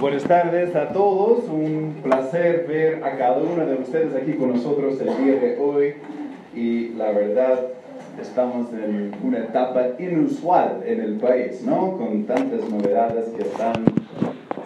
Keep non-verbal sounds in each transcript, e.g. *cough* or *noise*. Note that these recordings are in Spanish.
Buenas tardes a todos, un placer ver a cada uno de ustedes aquí con nosotros el día de hoy y la verdad estamos en una etapa inusual en el país, ¿no? Con tantas novedades que están,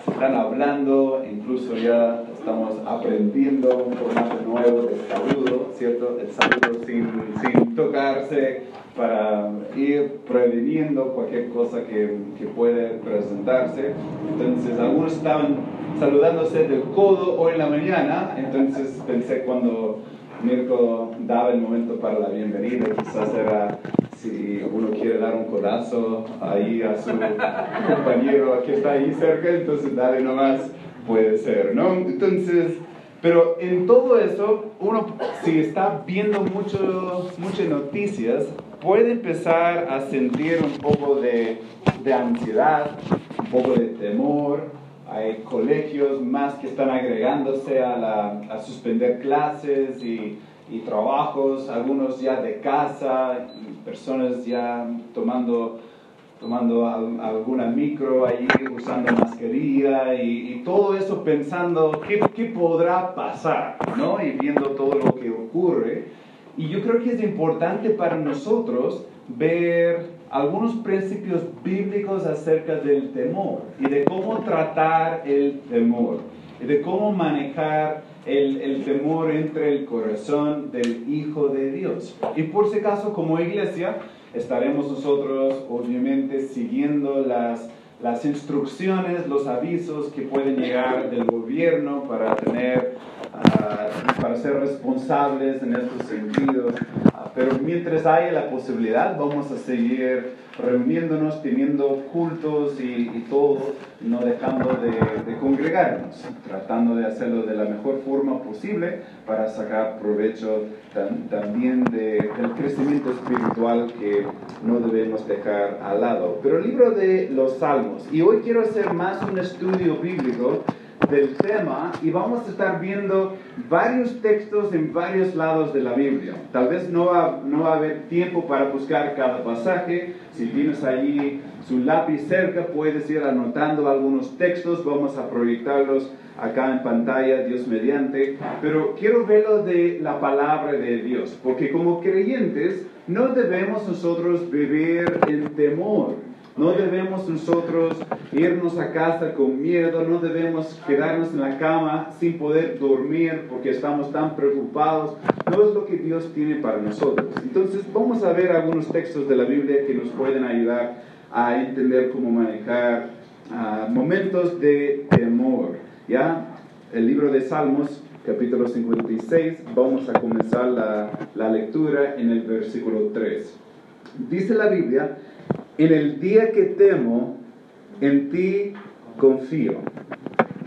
están hablando, incluso ya estamos aprendiendo un formato nuevo de saludo, ¿cierto? El saludo sin, sin tocarse para ir previniendo cualquier cosa que, que puede presentarse. Entonces, algunos estaban saludándose del codo hoy en la mañana, entonces pensé cuando Mirko daba el momento para la bienvenida, quizás era si uno quiere dar un codazo ahí a su *laughs* compañero que está ahí cerca, entonces dale nomás, puede ser, ¿no? Entonces, pero en todo eso, uno si está viendo mucho, muchas noticias, puede empezar a sentir un poco de, de ansiedad, un poco de temor, hay colegios más que están agregándose a, la, a suspender clases y, y, trabajos, algunos ya de casa, personas ya tomando, tomando alguna micro ahí, usando mascarilla y, y todo eso pensando qué, qué, podrá pasar, ¿no? Y viendo todo lo que ocurre. Y yo creo que es importante para nosotros ver algunos principios bíblicos acerca del temor y de cómo tratar el temor y de cómo manejar el, el, temor entre el corazón del Hijo de Dios. Y por si acaso, como iglesia, estaremos nosotros obviamente siguiendo las, las instrucciones, los avisos que pueden llegar del gobierno para tener, uh, para ser responsables en estos sentidos pero mientras haya la posibilidad, vamos a seguir reuniéndonos, teniendo cultos y, y todo, no dejando de, de, congregarnos, tratando de hacerlo de la mejor forma posible para sacar provecho tam, también de, del crecimiento espiritual que no debemos dejar al lado. Pero el libro de los Salmos, y hoy quiero hacer más un estudio bíblico del tema y vamos a estar viendo varios textos en varios lados de la Biblia. Tal vez no va, no va a haber tiempo para buscar cada pasaje. Si tienes allí su lápiz cerca, puedes ir anotando algunos textos. Vamos a proyectarlos acá en pantalla, Dios mediante. Pero quiero verlo de la palabra de Dios, porque como creyentes no debemos nosotros vivir en temor no debemos nosotros irnos a casa con miedo, no debemos quedarnos en la cama sin poder dormir porque estamos tan preocupados. No es lo que Dios tiene para nosotros. Entonces vamos a ver algunos textos de la Biblia que nos pueden ayudar a entender cómo manejar uh, momentos de temor. ¿Ya? El libro de Salmos, capítulo 56, vamos a comenzar la, la lectura en el versículo 3. Dice la Biblia, en el día que temo, en ti confío.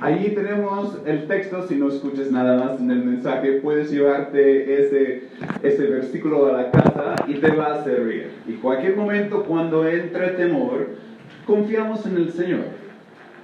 Allí tenemos el texto, si no escuchas nada más en el mensaje, puedes llevarte ese, ese versículo a la casa y te va a servir. Y cualquier momento cuando entre temor, confiamos en el Señor.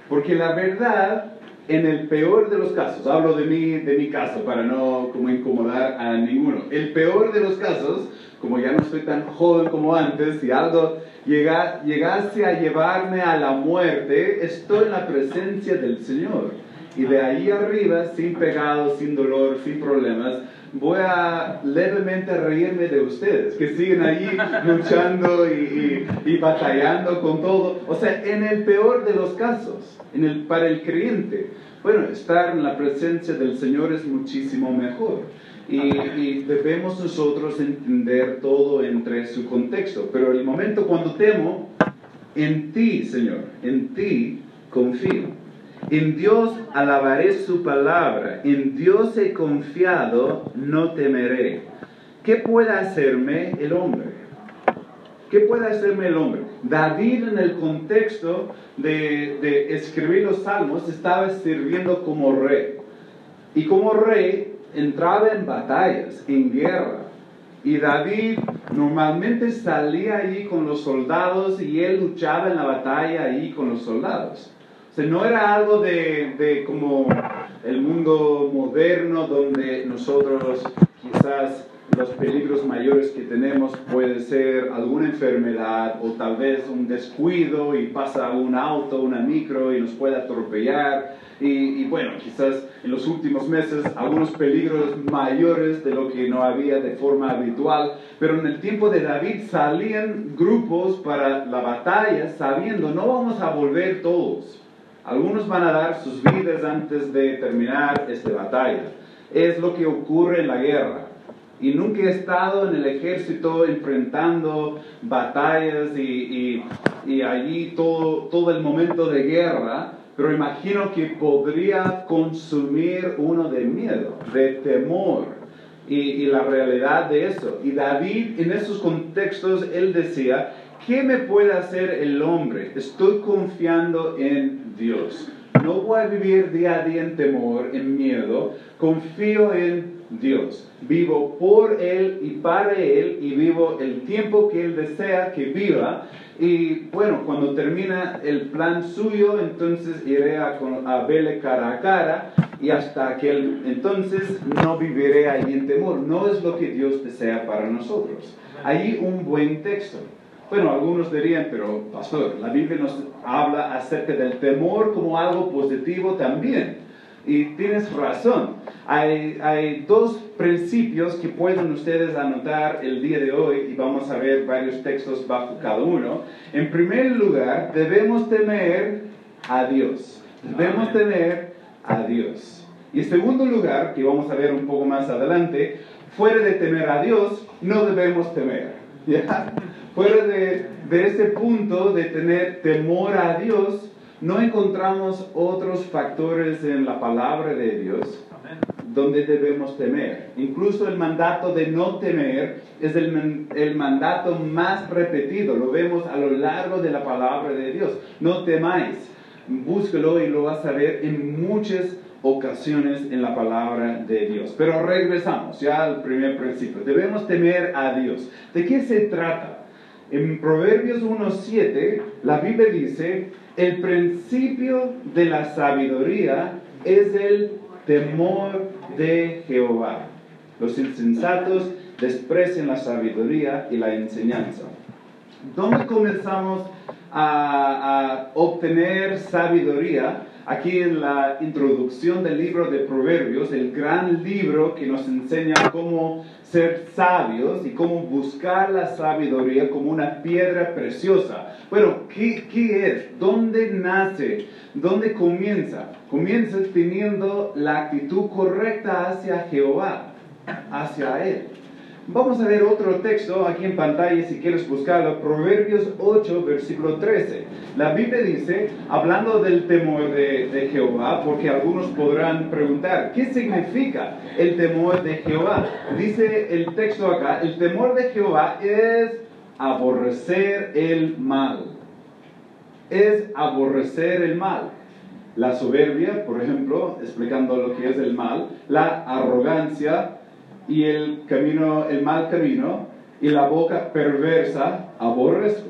Porque la verdad, en el peor de los casos, hablo de mí, de mi caso para no como incomodar a ninguno, el peor de los casos, como ya no soy tan joven como antes, si algo llega, llegase a llevarme a la muerte, estoy en la presencia del Señor. Y de ahí arriba, sin pecado, sin dolor, sin problemas, voy a levemente reírme de ustedes, que siguen ahí *laughs* luchando y, y, y, batallando con todo. O sea, en el peor de los casos, en el, para el creyente, bueno, estar en la presencia del Señor es muchísimo mejor. Y, y, debemos nosotros entender todo entre su contexto. Pero el momento cuando temo, en ti, Señor, en ti confío. En Dios alabaré su palabra, en Dios he confiado, no temeré. ¿Qué puede hacerme el hombre? ¿Qué puede hacerme el hombre? David en el contexto de, de escribir los salmos estaba sirviendo como rey. Y como rey entraba en batallas, en guerra. Y David normalmente salía allí con los soldados y él luchaba en la batalla allí con los soldados. Sea, no era algo de, de como el mundo moderno donde nosotros quizás los peligros mayores que tenemos puede ser alguna enfermedad o tal vez un descuido y pasa un auto, una micro y nos puede atropellar. Y, y, bueno, quizás en los últimos meses algunos peligros mayores de lo que no había de forma habitual, pero en el tiempo de David salían grupos para la batalla sabiendo no vamos a volver todos. Algunos van a dar sus vidas antes de terminar esta batalla. Es lo que ocurre en la guerra y nunca he estado en el ejército enfrentando batallas y, y, allí todo, todo el momento de guerra, pero imagino que podría consumir uno de miedo, de temor y, y la realidad de eso. Y David en esos contextos, él decía, ¿qué me puede hacer el hombre? Estoy confiando en Dios. No voy a vivir día a día en temor, en miedo, confío en Dios. Vivo por Él y para Él y vivo el tiempo que Él desea que viva. Y bueno, cuando termina el plan suyo, entonces iré a, verle cara a cara y hasta que entonces no viviré ahí en temor. No es lo que Dios desea para nosotros. Ahí un buen texto. Bueno, algunos dirían, pero pastor, la Biblia nos habla acerca del temor como algo positivo también. Y tienes razón. Hay, hay, dos principios que pueden ustedes anotar el día de hoy y vamos a ver varios textos bajo cada uno. En primer lugar, debemos temer a Dios. Debemos temer a Dios. Y en segundo lugar, que vamos a ver un poco más adelante, fuera de temer a Dios, no debemos temer. *laughs* ¿ya? Fuera de, de ese punto de tener temor a Dios, no encontramos otros factores en la palabra de Dios donde debemos temer. Incluso el mandato de no temer es el, el, mandato más repetido. Lo vemos a lo largo de la palabra de Dios. No temáis. Búsquelo y lo vas a ver en muchas ocasiones en la palabra de Dios. Pero regresamos ya al primer principio. Debemos temer a Dios. ¿De qué se trata? En Proverbios 1.7 la Biblia dice, el principio de la sabiduría es el temor de Jehová. Los insensatos desprecian la sabiduría y la enseñanza. ¿Dónde comenzamos a, obtener sabiduría? Aquí en la introducción del libro de Proverbios, el gran libro que nos enseña cómo ser sabios y cómo buscar la sabiduría como una piedra preciosa. Bueno, ¿qué, qué es? ¿Dónde nace? ¿Dónde comienza? Comienza teniendo la actitud correcta hacia Jehová, hacia Él. Vamos a ver otro texto aquí en pantalla si quieres buscarlo, Proverbios 8, versículo 13. La Biblia dice, hablando del temor de, de, Jehová, porque algunos podrán preguntar, ¿qué significa el temor de Jehová? Dice el texto acá, el temor de Jehová es aborrecer el mal. Es aborrecer el mal. La soberbia, por ejemplo, explicando lo que es el mal, la arrogancia, y el camino, el mal camino, y la boca perversa, aborrezco.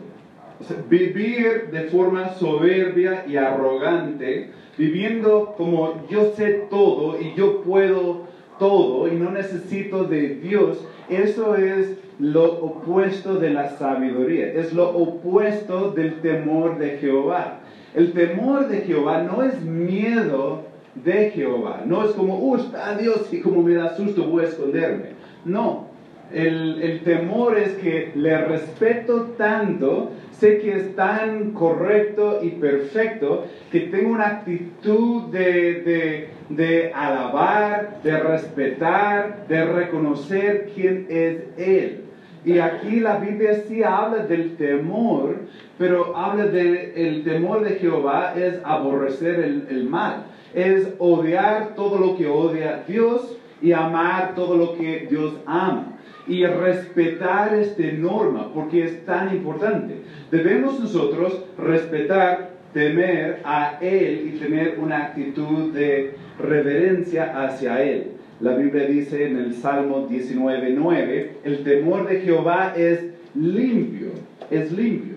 vivir de forma soberbia y arrogante, viviendo como yo sé todo y yo puedo todo y no necesito de Dios, eso es lo opuesto de la sabiduría, es lo opuesto del temor de Jehová. El temor de Jehová no es miedo de Jehová. No es como, uh, está Dios y como me da susto voy a esconderme. No, el, el, temor es que le respeto tanto, sé que es tan correcto y perfecto, que tengo una actitud de, de, de de respetar, de reconocer quién es Él. Y aquí la Biblia sí habla del temor, pero habla del el temor de Jehová es aborrecer el, el mal es odiar todo lo que odia Dios y amar todo lo que Dios ama. Y respetar esta norma, porque es tan importante. Debemos nosotros respetar, temer a Él y tener una actitud de reverencia hacia Él. La Biblia dice en el Salmo 19.9, el temor de Jehová es limpio, es limpio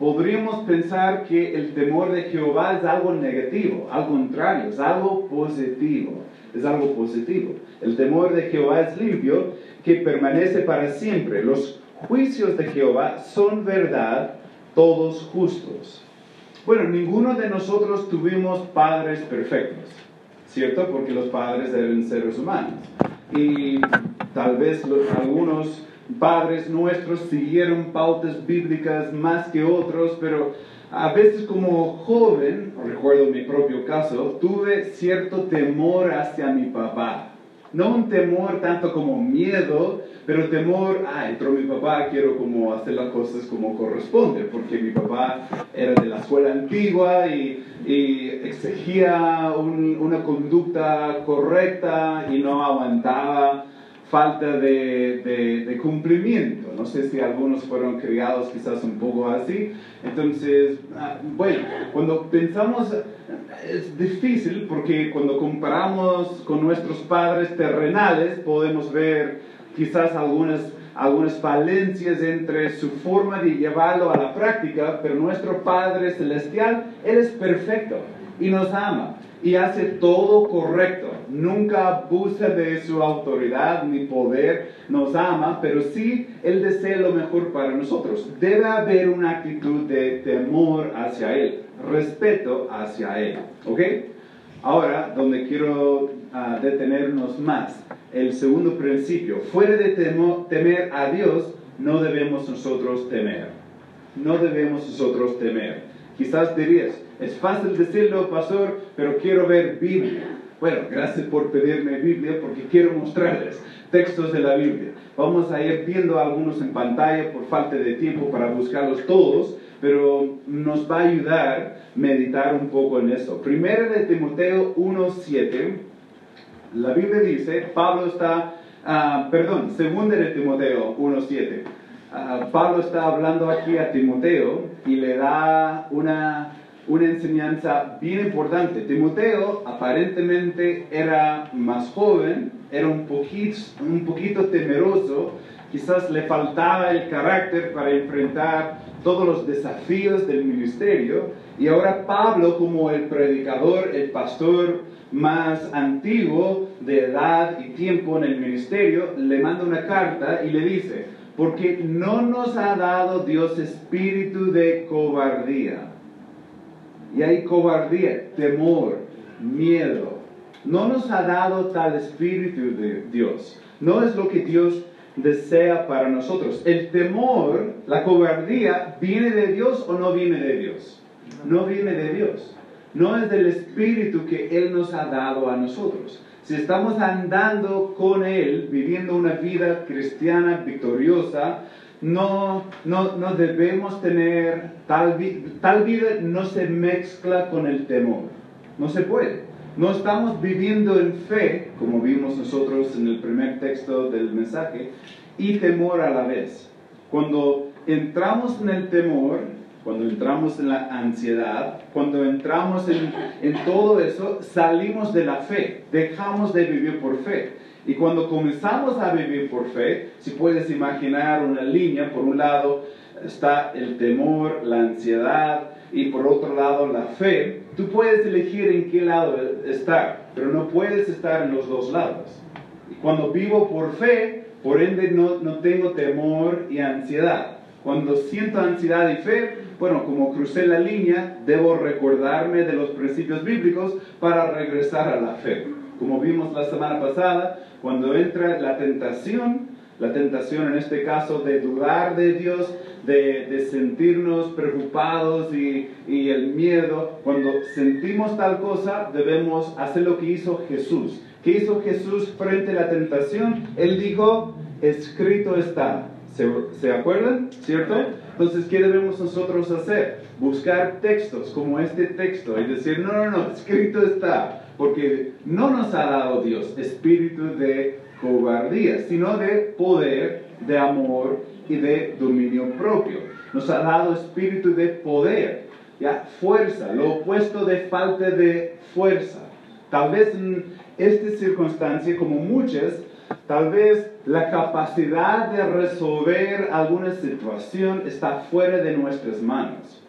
podríamos pensar que el temor de Jehová es algo negativo, al contrario, es algo positivo, es algo positivo. El temor de Jehová es limpio que permanece para siempre. Los juicios de Jehová son verdad, todos justos. Bueno, ninguno de nosotros tuvimos padres perfectos, ¿cierto? Porque los padres eran seres humanos. Y tal vez algunos padres nuestros siguieron pautas bíblicas más que otros, pero a veces como joven, recuerdo mi propio caso, tuve cierto temor hacia mi papá. No un temor tanto como miedo, pero temor, ah, entró mi papá, quiero como hacer las cosas como corresponde, porque mi papá era de la escuela antigua y, exigía una conducta correcta y no aguantaba falta de, cumplimiento. No sé si algunos fueron criados quizás un poco así. Entonces, ah, bueno, cuando pensamos, es difícil porque cuando comparamos con nuestros padres terrenales podemos ver quizás algunas, algunas falencias entre su forma de llevarlo a la práctica, pero nuestro Padre Celestial, Él es perfecto y nos ama y hace todo correcto. Nunca abusa de su autoridad ni poder, nos ama, pero sí Él desea lo mejor para nosotros. Debe haber una actitud de temor hacia Él, respeto hacia Él. ¿Ok? Ahora, donde quiero ah, detenernos más, el segundo principio, fuera de temer a Dios, no debemos nosotros temer. No debemos nosotros temer. Quizás dirías, es fácil decirlo, pastor, pero quiero ver Biblia. Bueno, gracias por pedirme Biblia porque quiero mostrarles textos de la Biblia. Vamos a ir viendo algunos en pantalla por falta de tiempo para buscarlos todos, pero nos va a ayudar meditar un poco en eso. Primero de Timoteo 1.7, la Biblia dice, Pablo está, ah, perdón, segundo de Timoteo 1.7. Ah, Pablo está hablando aquí a Timoteo y le da una una enseñanza bien importante. Timoteo aparentemente era más joven, era un poquito, temeroso, quizás le faltaba el carácter para enfrentar todos los desafíos del ministerio. Y ahora Pablo, como el predicador, el pastor más antiguo de edad y tiempo en el ministerio, le manda una carta y le dice, porque no nos ha dado Dios espíritu de cobardía y hay cobardía, temor, miedo. No nos ha dado tal espíritu de Dios. No es lo que Dios desea para nosotros. El temor, la cobardía, ¿viene de Dios o no viene de Dios? No viene de Dios. No es del espíritu que Él nos ha dado a nosotros. Si estamos andando con Él, viviendo una vida cristiana victoriosa, no, no, no debemos tener, tal, tal vida no se mezcla con el temor. No se puede. No estamos viviendo en fe, como vimos nosotros en el primer texto del mensaje, y temor a la vez. Cuando entramos en el temor, cuando entramos en la ansiedad, cuando entramos en, en todo eso, salimos de la fe, dejamos de vivir por fe. Y cuando comenzamos a vivir por fe, si puedes imaginar una línea, por un lado está el temor, la ansiedad y por otro lado la fe, tú puedes elegir en qué lado estar, pero no puedes estar en los dos lados. Y cuando vivo por fe, por ende no, no tengo temor y ansiedad. Cuando siento ansiedad y fe, bueno, como crucé la línea, debo recordarme de los principios bíblicos para regresar a la fe. Como vimos la semana pasada, cuando entra la tentación, la tentación en este caso de dudar de Dios, de, sentirnos preocupados y, y, el miedo, cuando sentimos tal cosa, debemos hacer lo que hizo Jesús. ¿Qué hizo Jesús frente a la tentación? Él dijo, escrito está. ¿Se, ¿Se, acuerdan? ¿Cierto? Entonces, ¿qué debemos nosotros hacer? Buscar textos como este texto y decir, no, no, no, escrito está porque no nos ha dado Dios espíritu de cobardía, sino de poder, de amor y de dominio propio. Nos ha dado espíritu de poder, ya fuerza, lo opuesto de falta de fuerza. Tal vez en esta circunstancia, como muchas, tal vez la capacidad de resolver alguna situación está fuera de nuestras manos.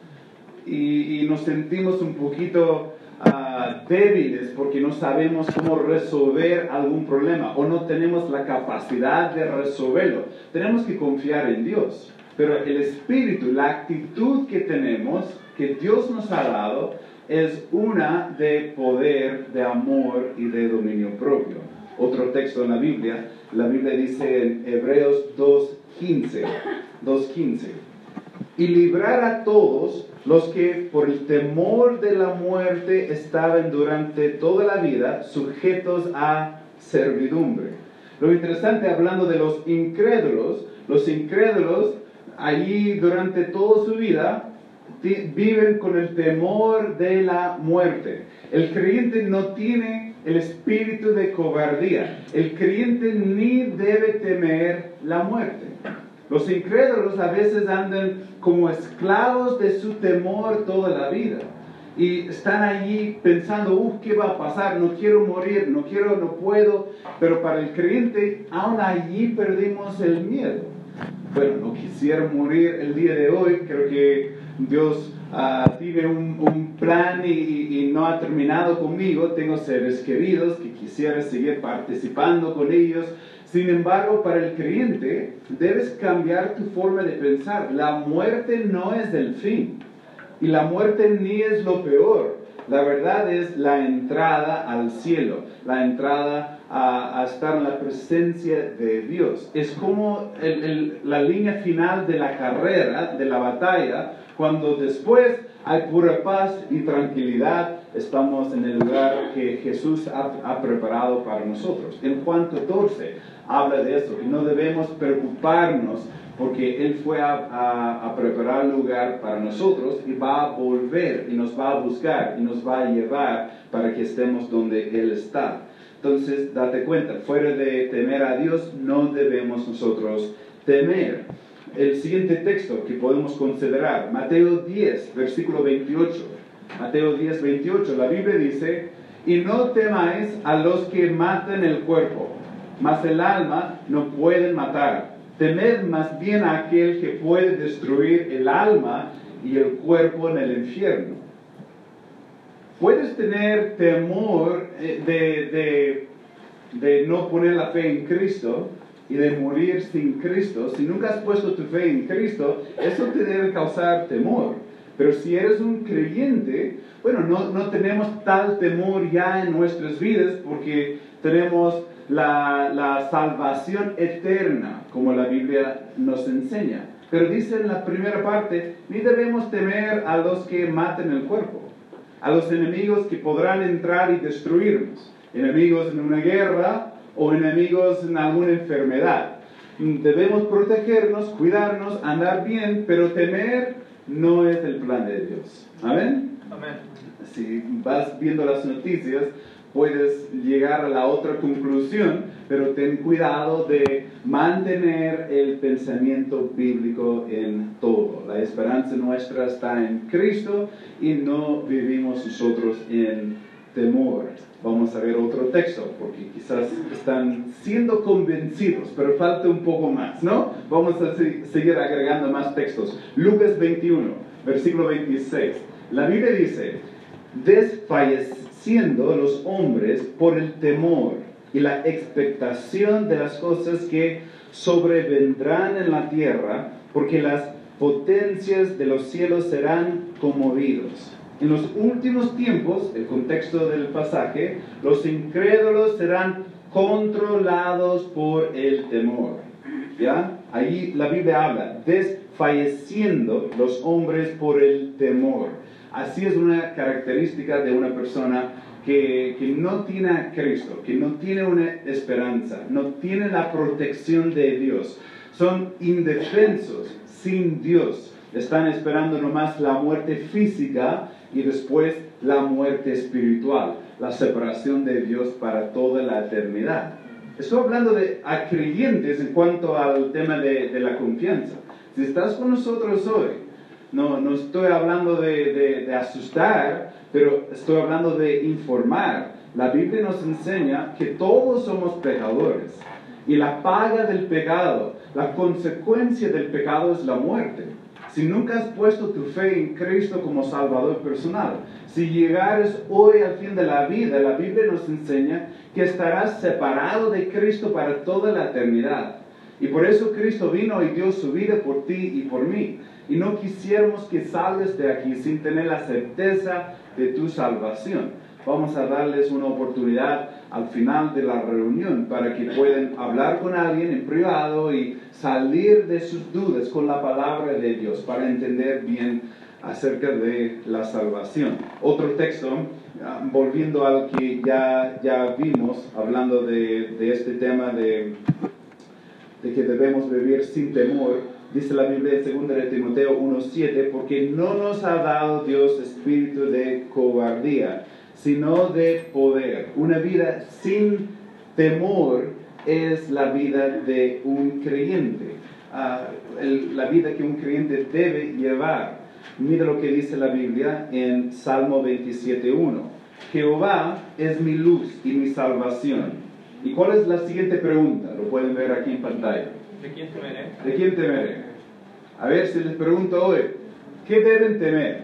Y, y nos sentimos un poquito ah, débiles porque no sabemos cómo resolver algún problema o no tenemos la capacidad de resolverlo. Tenemos que confiar en Dios. Pero el espíritu, la actitud que tenemos, que Dios nos ha dado, es una de poder, de amor y de dominio propio. Otro texto en la Biblia, la Biblia dice en Hebreos 2.15, 2.15, y librar a todos los que por el temor de la muerte estaban durante toda la vida sujetos a servidumbre. Lo interesante, hablando de los incrédulos, los incrédulos allí durante toda su vida viven con el temor de la muerte. El creyente no tiene el espíritu de cobardía. El creyente ni debe temer la muerte. Los incrédulos a veces andan como esclavos de su temor toda la vida. Y están allí pensando, uff, ¿qué va a pasar? No quiero morir, no quiero, no puedo. Pero para el creyente, aún allí perdimos el miedo. Bueno, no quisiera morir el día de hoy, creo que Dios uh, tiene un, un plan y, y, no ha terminado conmigo. Tengo seres queridos que quisiera seguir participando con ellos. Sin embargo, para el creyente debes cambiar tu forma de pensar. La muerte no es el fin y la muerte ni es lo peor. La verdad es la entrada al cielo, la entrada a, estar en la presencia de Dios. Es como la línea final de la carrera, de la batalla, cuando después hay pura paz y tranquilidad, estamos en el lugar que Jesús ha, preparado para nosotros. En Juan 14 habla de eso, que no debemos preocuparnos porque Él fue a, a, preparar lugar para nosotros y va a volver y nos va a buscar y nos va a llevar para que estemos donde Él está. Entonces, date cuenta, fuera de temer a Dios, no debemos nosotros temer. El siguiente texto que podemos considerar, Mateo 10, versículo 28. Mateo 10, 28, la Biblia dice, y no temáis a los que matan el cuerpo, mas el alma no pueden matar. Temed más bien a aquel que puede destruir el alma y el cuerpo en el infierno. Puedes tener temor eh, de, de, no poner la fe en Cristo y de morir sin Cristo. Si nunca has puesto tu fe en Cristo, eso te debe causar temor. Pero si eres un creyente, bueno, no, no tenemos tal temor ya en nuestras vidas porque tenemos la, la, salvación eterna, como la Biblia nos enseña. Pero dice en la primera parte, ni debemos temer a los que maten el cuerpo a los enemigos que podrán entrar y destruirnos, enemigos en una guerra o enemigos en alguna enfermedad. Debemos protegernos, cuidarnos, andar bien, pero temer no es el plan de Dios. Amén. Amén. Si vas viendo las noticias, puedes llegar a la otra conclusión, pero ten cuidado de mantener el pensamiento bíblico en todo. La esperanza nuestra está en Cristo y no vivimos nosotros en temor. Vamos a ver otro texto, porque quizás están siendo convencidos, pero falta un poco más, ¿no? Vamos a seguir agregando más textos. Lucas 21, versículo 26. La Biblia dice, desfalleciendo los hombres por el temor y la expectación de las cosas que sobrevendrán en la tierra, porque las potencias de los cielos serán conmovidos. En los últimos tiempos, el contexto del pasaje, los incrédulos serán controlados por el temor. ¿Ya? Ahí la Biblia habla, desfalleciendo los hombres por el temor. Así es una característica de una persona que, que, no tiene a Cristo, que no tiene una esperanza, no tiene la protección de Dios. Son indefensos, sin Dios. Están esperando nomás la muerte física y después la muerte espiritual, la separación de Dios para toda la eternidad. Estoy hablando de a creyentes en cuanto al tema de, de la confianza. Si estás con nosotros hoy, no, no estoy hablando de, de, asustar, pero estoy hablando de informar. La Biblia nos enseña que todos somos pecadores y la paga del pecado, la consecuencia del pecado es la muerte. si nunca has puesto tu fe en Cristo como Salvador personal, si llegares hoy al fin de la vida, la Biblia nos enseña que estarás separado de Cristo para toda la eternidad. Y por eso Cristo vino y dio su vida por ti y por mí. Y no quisiéramos que salgas de aquí sin tener la certeza de tu salvación. Vamos a darles una oportunidad al final de la reunión para que puedan hablar con alguien en privado y salir de sus dudas con la palabra de Dios para entender bien acerca de la salvación. Otro texto, ah, volviendo al que ya, ya vimos, hablando de, de este tema de, de que debemos vivir sin temor, dice la Biblia en 2 de Timoteo 1.7, porque no nos ha dado Dios espíritu de cobardía, sino de poder. Una vida sin temor es la vida de un creyente, ah, la vida que un creyente debe llevar. Mira lo que dice la Biblia en Salmo 27.1. Jehová es mi luz y mi salvación. ¿Y cuál es la siguiente pregunta? Lo pueden ver aquí en pantalla. ¿De quién temeré? ¿De quién temeré? A ver si les pregunto hoy, ¿qué deben temer?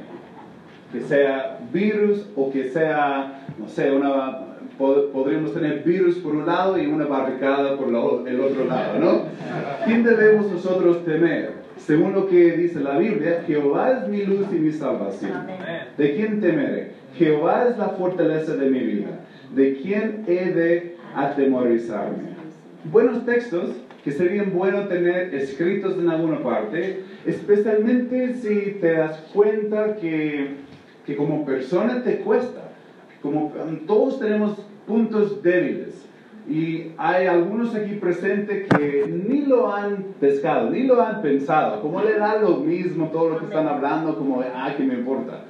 Que sea virus o que sea, no sé, una, podríamos tener virus por un lado y una barricada por el otro lado, ¿no? ¿Quién debemos nosotros temer? Según lo que dice la Biblia, Jehová es mi luz y mi salvación. ¿De quién temeré? Jehová es la fortaleza de mi vida. ¿De quién he de atemorizarme? Buenos textos que serían buenos tener escritos en alguna parte, especialmente si te das cuenta que, que como persona te cuesta. Como todos tenemos puntos débiles. Y hay algunos aquí presentes que ni lo han pescado, ni lo han pensado. Como le da lo mismo todo lo que están hablando, como, ah, que me importa.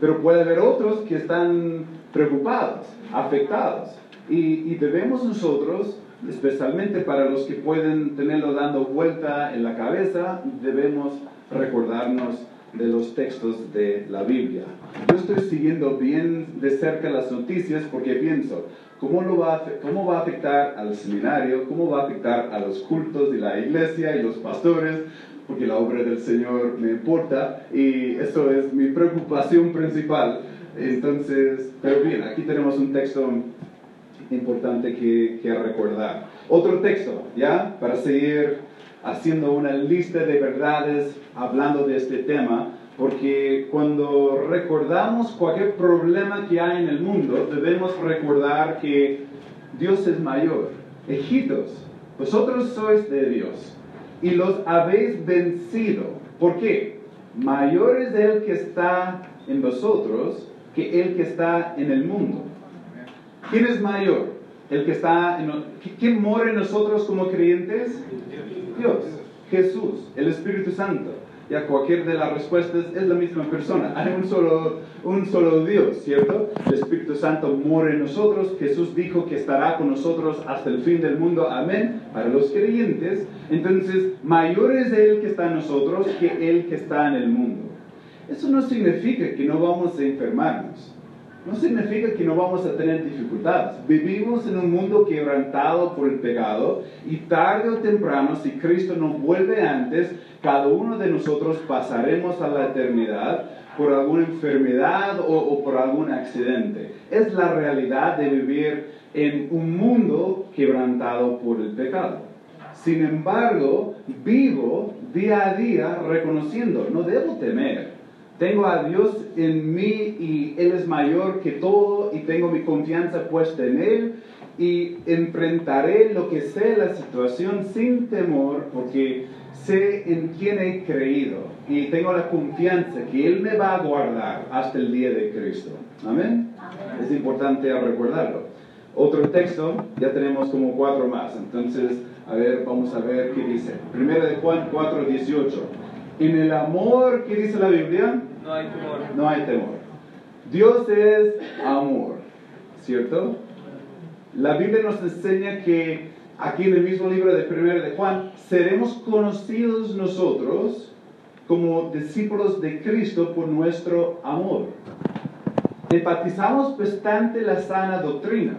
Pero puede haber otros que están preocupados, afectados. Y, y debemos nosotros especialmente para los que pueden tenerlo dando vuelta en la cabeza, debemos recordarnos de los textos de la Biblia. Yo estoy siguiendo bien de cerca las noticias porque pienso, ¿cómo, lo va, a, ¿cómo va a afectar al seminario? ¿Cómo va a afectar a los cultos de la iglesia y los pastores? Porque la obra del Señor me importa y eso es mi preocupación principal. Entonces, pero bien, aquí tenemos un texto importante que, que recordar. Otro texto, ¿ya? Para seguir haciendo una lista de verdades hablando de este tema, porque cuando recordamos cualquier problema que hay en el mundo, debemos recordar que Dios es mayor. Hijitos, vosotros sois de Dios y los habéis vencido. ¿Por qué? Mayor es el que está en vosotros que el que está en el mundo. ¿Quién es mayor? El que está en, ¿Quién mora en nosotros como creyentes? Dios, Jesús, el Espíritu Santo. Ya cualquier de las respuestas es la misma persona. *laughs* Hay un solo, un solo Dios, ¿cierto? El Espíritu Santo mora en nosotros. Jesús dijo que estará con nosotros hasta el fin del mundo. Amén. Para los creyentes. Entonces, mayor es Él que está en nosotros que Él que está en el mundo. Eso no significa que no vamos a enfermarnos no significa que no vamos a tener dificultades. Vivimos en un mundo quebrantado por el pecado y tarde o temprano, si Cristo no vuelve antes, cada uno de nosotros pasaremos a la eternidad por alguna enfermedad o, o por algún accidente. Es la realidad de vivir en un mundo quebrantado por el pecado. Sin embargo, vivo día a día reconociendo, no debo temer tengo a Dios en mí y Él es mayor que todo y tengo mi confianza puesta en Él y enfrentaré lo que sea la situación sin temor porque sé en quién he creído y tengo la confianza que Él me va a guardar hasta el día de Cristo. Amén. Es importante recordarlo. Otro texto, ya tenemos como cuatro más, entonces, a ver, vamos a ver qué dice. Primero de Juan 4, 18. En el amor, ¿qué dice la Biblia? No hay temor. Dios es amor, ¿cierto? La Biblia nos enseña que aquí en el mismo libro de 1 de Juan, seremos conocidos nosotros como discípulos de Cristo por nuestro amor. Enfatizamos bastante la sana doctrina,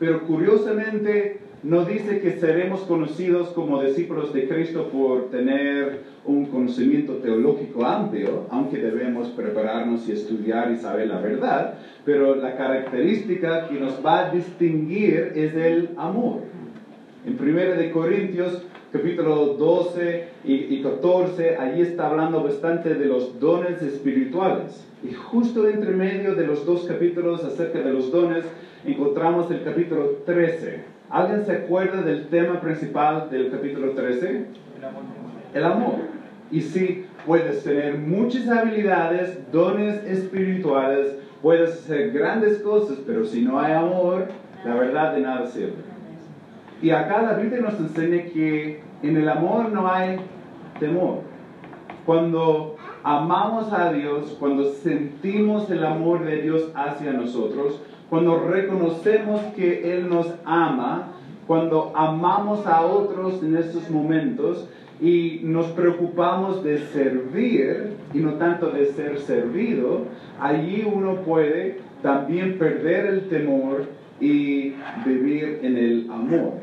pero curiosamente no dice que seremos conocidos como discípulos de Cristo por tener un conocimiento teológico amplio, aunque debemos prepararnos y estudiar y saber la verdad, pero la característica que nos va a distinguir es el amor. En 1 de Corintios capítulo 12 y, 14, allí está hablando bastante de los dones espirituales. Y justo entre medio de los dos capítulos acerca de los dones, encontramos el capítulo 13. ¿Alguien se acuerda del tema principal del capítulo 13? El amor. El amor. Y sí, puedes tener muchas habilidades, dones espirituales, puedes hacer grandes cosas, pero si no hay amor, la verdad de nada sirve. Y acá la Biblia nos enseña que en el amor no hay temor. Cuando amamos a Dios, cuando sentimos el amor de Dios hacia nosotros, cuando reconocemos que Él nos ama, cuando amamos a otros en estos momentos y nos preocupamos de servir y no tanto de ser servido, allí uno puede también perder el temor y vivir en el amor.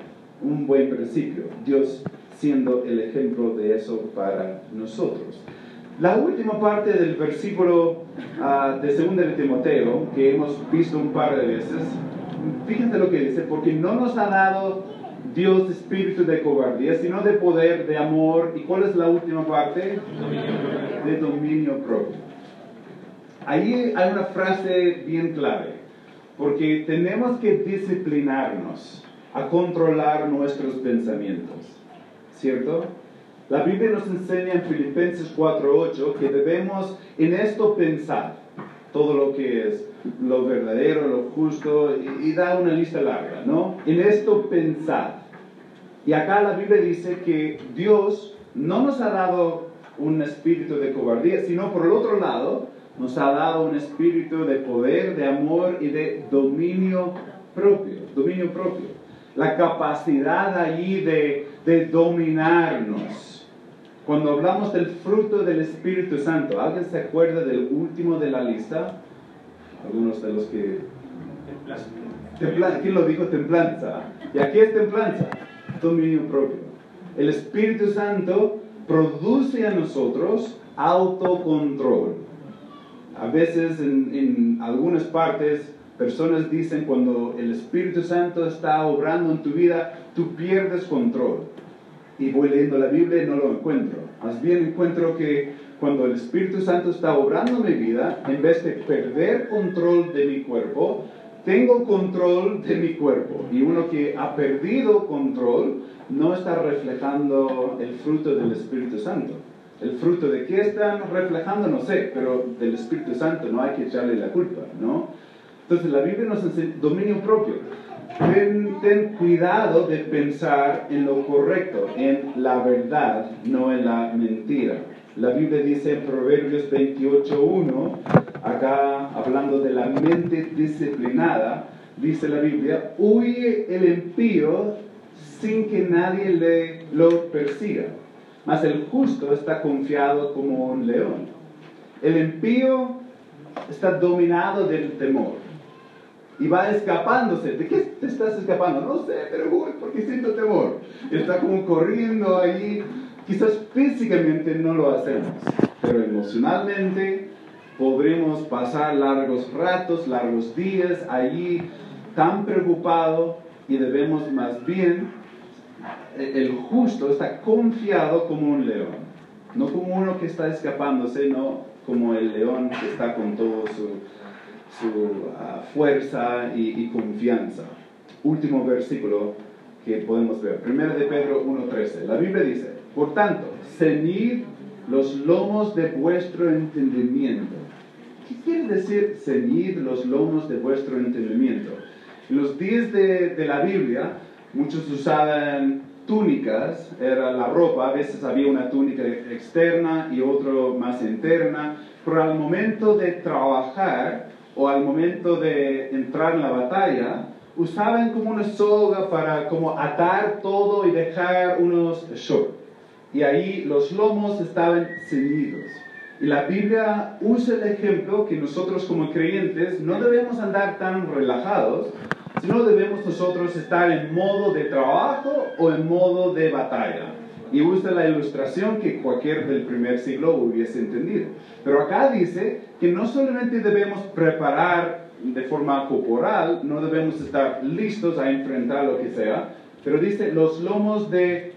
Un buen principio. Dios siendo el ejemplo de eso para nosotros. La última parte del versículo uh, de 2 de Timoteo, que hemos visto un par de veces, fíjense lo que dice, porque no nos ha dado Dios espíritu de cobardía, sino de poder, de amor. ¿Y cuál es la última parte? De dominio propio. Ahí hay una frase bien clave, porque tenemos que disciplinarnos a controlar nuestros pensamientos. ¿cierto? La Biblia nos enseña en Filipenses 4.8 que debemos en esto pensar todo lo que es lo verdadero, lo justo, y, da una lista larga, ¿no? En esto pensar. Y acá la Biblia dice que Dios no nos ha dado un espíritu de cobardía, sino por el otro lado, nos ha dado un espíritu de poder, de amor y de dominio propio, dominio propio. La capacidad allí de de dominarnos. Cuando hablamos del fruto del Espíritu Santo, ¿alguien se acuerda del último de la lista? Algunos de los que... Templanza. ¿Quién lo dijo? Templanza. ¿Y aquí es templanza? Dominio propio. El Espíritu Santo produce a nosotros autocontrol. A veces en, en algunas partes personas dicen cuando el Espíritu Santo está obrando en tu vida, tú pierdes control y voy leyendo la Biblia y no lo encuentro. Más bien encuentro que cuando el Espíritu Santo está obrando mi vida, en vez de perder control de mi cuerpo, tengo control de mi cuerpo. Y uno que ha perdido control no está reflejando el fruto del Espíritu Santo. El fruto de qué están reflejando, no sé, pero del Espíritu Santo no hay que echarle la culpa, ¿no? Entonces la Biblia nos enseña dominio propio. Ten, cuidado de pensar en lo correcto, en la verdad, no en la mentira. La Biblia dice en Proverbios 28.1, acá hablando de la mente disciplinada, dice la Biblia, huye el impío sin que nadie le lo persiga, mas el justo está confiado como un león. El impío está dominado del temor y va escapándose. ¿De qué te estás escapando? No sé, pero voy porque siento temor. Está como corriendo ahí. Quizás físicamente no lo hacemos, pero emocionalmente podremos pasar largos ratos, largos días allí tan preocupado y debemos más bien, el justo está confiado como un león, no como uno que está escapándose, no como el león que está con todo su su ah, fuerza y, confianza. Último versículo que podemos ver. Primero de Pedro 1.13. La Biblia dice, por tanto, ceñid los lomos de vuestro entendimiento. ¿Qué quiere decir ceñid los lomos de vuestro entendimiento? En los días de, de la Biblia, muchos usaban túnicas, era la ropa, a veces había una túnica externa y otro más interna, pero al momento de trabajar, o al momento de entrar en la batalla, usaban como una soga para como atar todo y dejar unos shorts. Y ahí los lomos estaban ceñidos. Y la Biblia usa el ejemplo que nosotros como creyentes no debemos andar tan relajados, sino debemos nosotros estar en modo de trabajo o en modo de batalla. Y usa la ilustración que cualquier del primer siglo hubiese entendido. Pero acá dice que no solamente debemos preparar de forma corporal, no debemos estar listos a enfrentar lo que sea, pero dice los lomos de,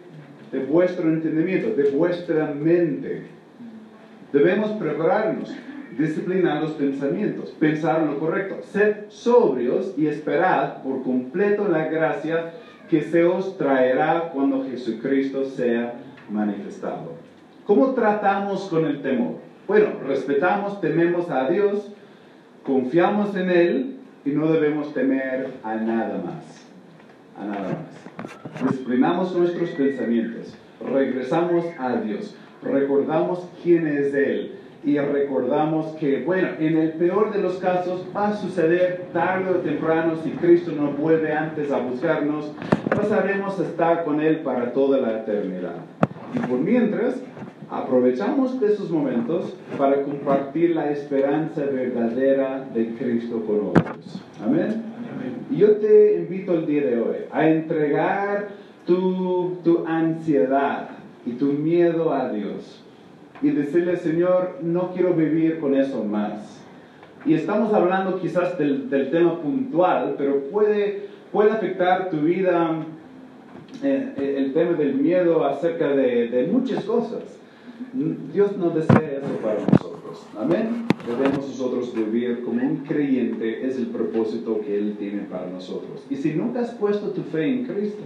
de vuestro entendimiento, de vuestra mente. Debemos prepararnos, disciplinar los pensamientos, pensar lo correcto, ser sobrios y esperar por completo la gracia que se os traerá cuando Jesucristo sea manifestado. ¿Cómo tratamos con el temor? Bueno, respetamos, tememos a Dios, confiamos en Él y no debemos temer a nada más. A nada más. Disciplinamos nuestros pensamientos, regresamos a Dios, recordamos quién es Él y recordamos que, bueno, en el peor de los casos va a suceder tarde o temprano si Cristo no vuelve antes a buscarnos, pasaremos a estar con Él para toda la eternidad. Y por mientras, aprovechamos de esos momentos para compartir la esperanza verdadera de Cristo con otros. Amén. Y yo te invito el día de hoy a entregar tu, tu ansiedad y tu miedo a Dios y decirle, Señor, no quiero vivir con eso más. Y estamos hablando quizás del, del tema puntual, pero puede, puede afectar tu vida eh, eh, el tema del miedo acerca de, de, muchas cosas. Dios no desea eso para nosotros. Amén. Debemos nosotros vivir como un creyente, es el propósito que Él tiene para nosotros. Y si nunca has puesto tu fe en Cristo,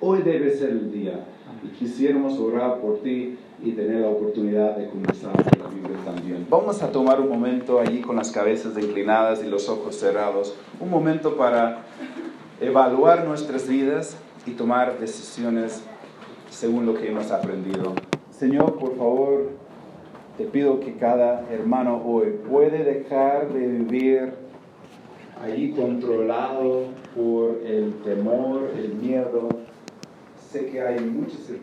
hoy debe ser el día. Y quisiéramos orar por ti y tener la oportunidad de conversar con la Biblia también. Vamos a tomar un momento allí con las cabezas inclinadas y los ojos cerrados, un momento para evaluar nuestras vidas y tomar decisiones según lo que hemos aprendido. Señor, por favor, te pido que cada hermano hoy puede dejar de vivir allí controlado por el temor, el miedo. Sé que hay muchas circunstancias